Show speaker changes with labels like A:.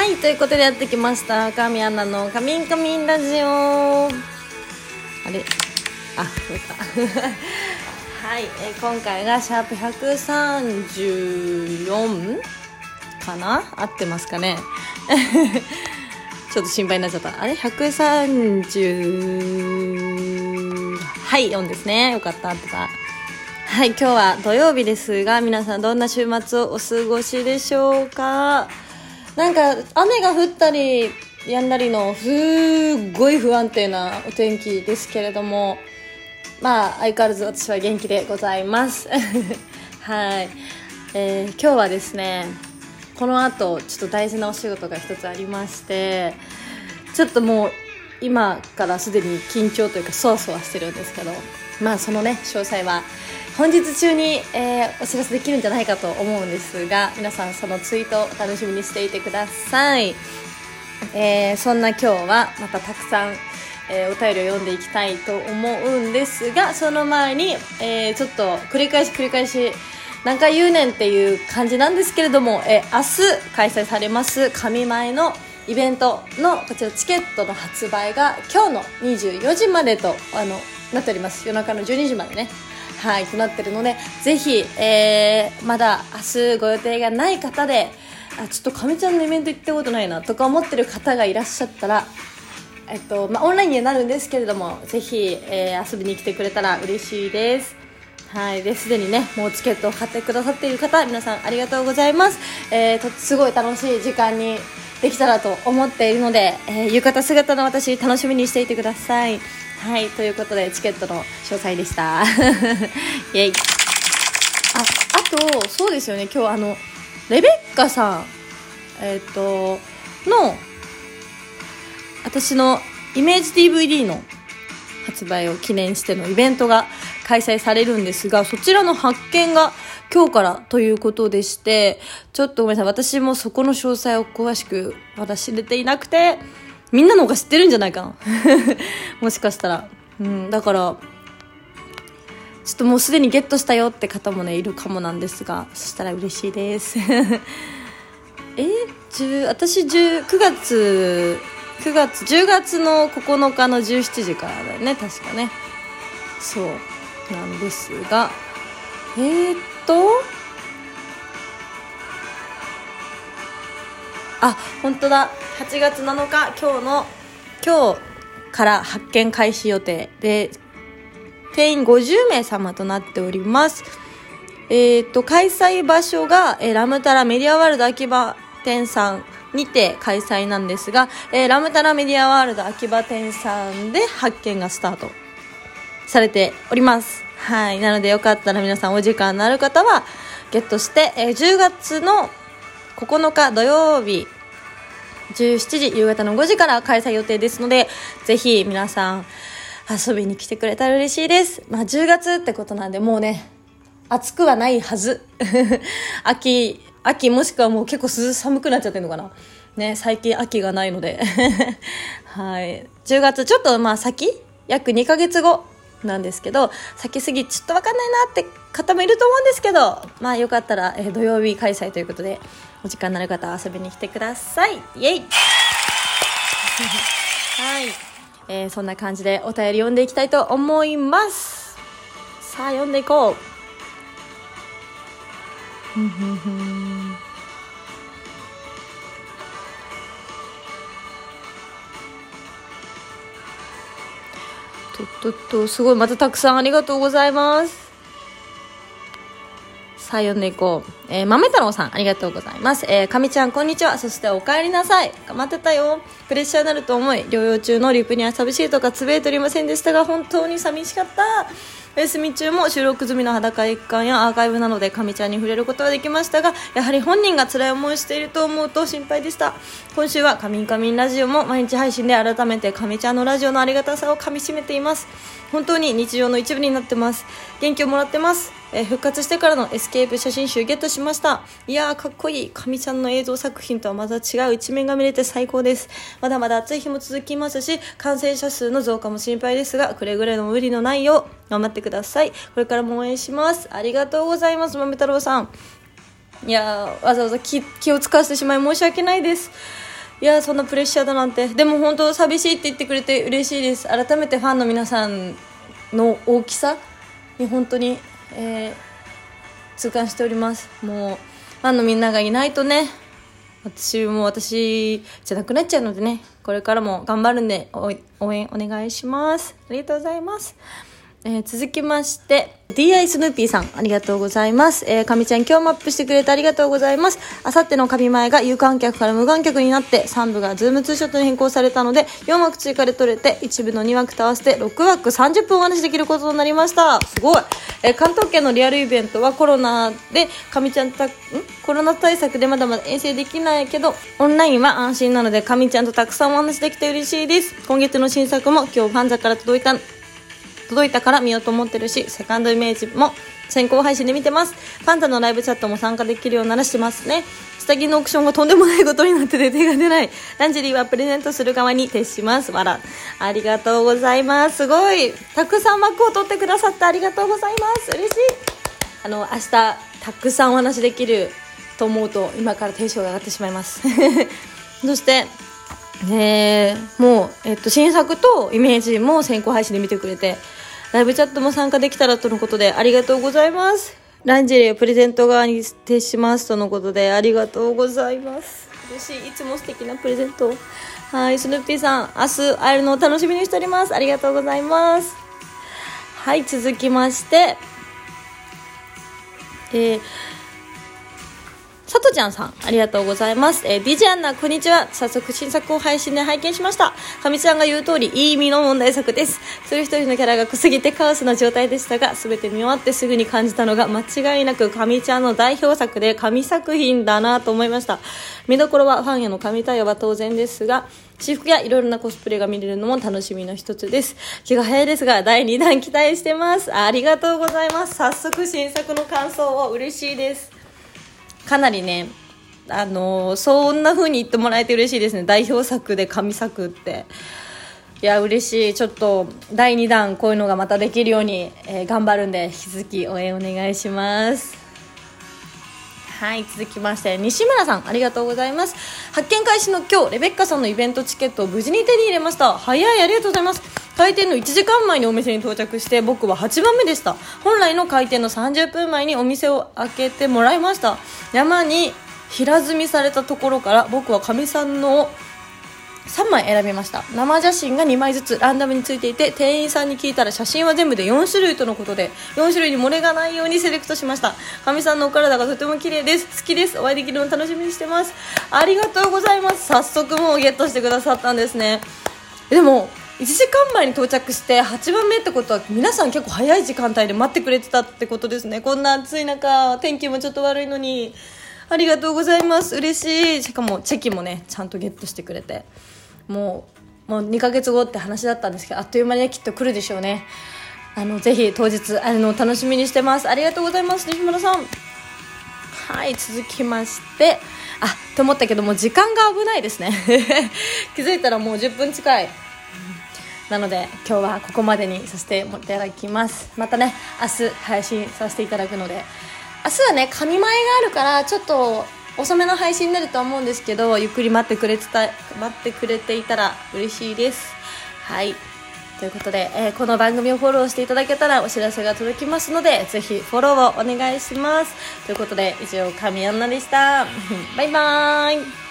A: はいということでやってきました。神アナの「カミンカミンラジオ」あれ？あそうか。はい、えー、今回がシャープ134かな？合ってますかね？ちょっと心配になっちゃった。あれ？130はい4ですね。よかった合ってた。はい今日は土曜日ですが皆さんどんな週末をお過ごしでしょうか？なんか雨が降ったりやんだりのすごい不安定なお天気ですけれどもまあ相変わらず私は元気でございます。はい、えー、今日はですねこの後ちょっと大事なお仕事が一つありましてちょっともう今からすでに緊張というかそわそわしてるんですけどまあそのね詳細は本日中に、えー、お知らせできるんじゃないかと思うんですが皆さんそのツイートを楽しみにしていてください、えー、そんな今日はまたたくさん、えー、お便りを読んでいきたいと思うんですがその前に、えちょっと繰り返し繰り返し何回言うねんっていう感じなんですけれども、え明日開催されます神前のイベントのこちらチケットの発売が今日の24時までとあのなっております。夜中の12時までね。はいとなってるのでぜひ、えー、まだ明日ご予定がない方であちょっとかみちゃんのイベント行ったことないなとか思ってる方がいらっしゃったらえっとまあ、オンラインにはなるんですけれどもぜひ、えー、遊びに来てくれたら嬉しいです。はいですでにねもうチケットを買ってくださっている方皆さんありがとうございます、えー、とすごい楽しい時間にできたらと思っているので、えー、浴衣姿の私楽しみにしていてください。はいということでチケットの詳細でした。イエイ。ああとそうですよね。今日あのレベッカさんえっ、ー、との私のイメージ DVD の発売を記念してのイベントが開催されるんですがそちらの発見が今日からということでしてちょっとごめんなさい。私もそこの詳細を詳しくまだ知れていなくてみんなの方が知ってるんじゃないかな もしかしたら。うん、だから、ちょっともうすでにゲットしたよって方もね、いるかもなんですが、そしたら嬉しいです。えー、私10、9月、9月、10月の9日の17時からだよね、確かね。そうなんですが、えー、っと、あ、本当だ。8月7日、今日の、今日から発見開始予定で、定員50名様となっております。えっ、ー、と、開催場所が、えー、ラムタラメディアワールド秋葉店さんにて開催なんですが、えー、ラムタラメディアワールド秋葉店さんで発見がスタートされております。はい。なのでよかったら皆さんお時間のある方はゲットして、え、10月の9日土曜日17時夕方の5時から開催予定ですのでぜひ皆さん遊びに来てくれたら嬉しいです。まあ10月ってことなんでもうね、暑くはないはず。秋、秋もしくはもう結構涼寒くなっちゃってるのかな。ね、最近秋がないので。はい。10月ちょっとまあ先？約2ヶ月後なんですけど、先すぎちょっとわかんないなって方もいると思うんですけど、まあよかったら、えー、土曜日開催ということで、お時間のある方は遊びに来てください。イエイ はい。えー、そんな感じでお便り読んでいきたいと思います。さあ、読んでいこう。とっとっと、すごい、またたくさんありがとうございます。さあ、読んでいこう。えー、豆太郎さん、ありがとうございます。えー、かみちゃん、こんにちは。そして、お帰りなさい。頑張ってたよ。プレッシャーになると思い、療養中のリプには寂しいとかつぶえておりませんでしたが、本当に寂しかった。お休み中も収録済みの裸一貫やアーカイブなので、かみちゃんに触れることはできましたが、やはり本人が辛い思いをしていると思うと心配でした。今週は、かみんかみんラジオも毎日配信で改めてかみちゃんのラジオのありがたさをかみしめています。本当に日常の一部になってます。元気をもらってます。えー、復活してからのエスケープ写真集ゲットしましたいやーかっこいいかみちゃんの映像作品とはまた違う一面が見れて最高ですまだまだ暑い日も続きますし感染者数の増加も心配ですがくれぐれも無理のないよう頑張ってください。これからも応援します。ありがとうございます。豆太郎さん。いやわざわざ気気を使わせてしまい申し訳ないです。いやそんなプレッシャーだなんて。でも本当寂しいって言ってくれて嬉しいです。改めてファンの皆さんの大きさ？に本当に、えー、痛感しております。もうファンのみんながいないとね。私も私じゃなくなっちゃうのでね。これからも頑張るんで応援お願いします。ありがとうございます。えー、続きまして、DI スヌーピーさん、ありがとうございます。えー、かみちゃん今日もアップしてくれてありがとうございます。あさっての神前が有観客から無観客になって、3部がズームツーショットに変更されたので、4枠追加で取れて、1部の2枠と合わせて6枠30分お話できることになりました。すごい。えー、関東圏のリアルイベントはコロナで、かみちゃんた、ん？コロナ対策でまだまだ遠征できないけど、オンラインは安心なので、かみちゃんとたくさんお話できて嬉しいです。今月の新作も今日ファンザから届いた届いたから見ようと思ってるし、セカンドイメージも先行配信で見てます。ファンタのライブチャットも参加できるようならしてますね。下着のオークションがとんでもないことになってて手が出ない。ランジェリーはプレゼントする側に徹します。わら。ありがとうございます。すごい。たくさん幕を取ってくださってありがとうございます。嬉しい。あの、明日、たくさんお話できると思うと、今からテンションが上がってしまいます。そして、ねもう、えっと、新作とイメージも先行配信で見てくれて、ライブチャットも参加できたらとのことでありがとうございます。ランジェリーをプレゼント側に徹しますとのことでありがとうございます。嬉しい。いつも素敵なプレゼントはい、スヌーピーさん、明日会えるのを楽しみにしております。ありがとうございます。はい、続きまして、えーさとちゃんさん、ありがとうございます。えー、DJ アンナ、こんにちは。早速新作を配信で拝見しました。かみちゃんが言う通り、いい意味の問題作です。一人一人のキャラが濃すぎてカオスな状態でしたが、すべて見終わってすぐに感じたのが、間違いなくかみちゃんの代表作で神作品だなと思いました。見どころはファンへの神対応は当然ですが、私服やいろいろなコスプレが見れるのも楽しみの一つです。気が早いですが、第2弾期待してます。ありがとうございます。早速新作の感想を嬉しいです。かなりねあのそんな風に言ってもらえて嬉しいですね。代表作で神作って。いや嬉しい。ちょっと第2弾こういうのがまたできるように、えー、頑張るんで引き続き応援お願いします。はい続きまして西村さんありがとうございます。発見開始の今日レベッカさんのイベントチケットを無事に手に入れました。早いありがとうございます。開店の1時間前にお店に到着して僕は8番目でした。本来の開店の30分前にお店を開けてもらいました。山に平積みされたところから僕はかみさんの3枚選びました。生写真が2枚ずつランダムについていて店員さんに聞いたら写真は全部で4種類とのことで4種類に漏れがないようにセレクトしました。かみさんのお体がとても綺麗です。好きです。お会いできるの楽しみにしてます。ありがとうございます。早速もうゲットしてくださったんですね。でも1時間前に到着して8番目ってことは皆さん結構早い時間帯で待ってくれてたってことですね。こんな暑い中天気もちょっと悪いのにありがとうございます。嬉しい。しかもチェキもねちゃんとゲットしてくれて。もうもう2ヶ月後って話だったんですけどあっという間にきっと来るでしょうね。あのぜひ当日あの楽しみにしてます。ありがとうございます。西村さん。はい続きまして。あっと思ったけども時間が危ないですね。気づいたらもう10分近い。なので今日はここまでにさせていただきます。またね明日配信させていただくので。明日はね神前があるからちょっと遅めの配信になると思うんですけどゆっくり待ってくれてた待ってくれていたら嬉しいです。はい。ということで、えー、この番組をフォローしていただけたらお知らせが届きますのでぜひフォローをお願いします。ということで以上神アンナでした。バイバーイ。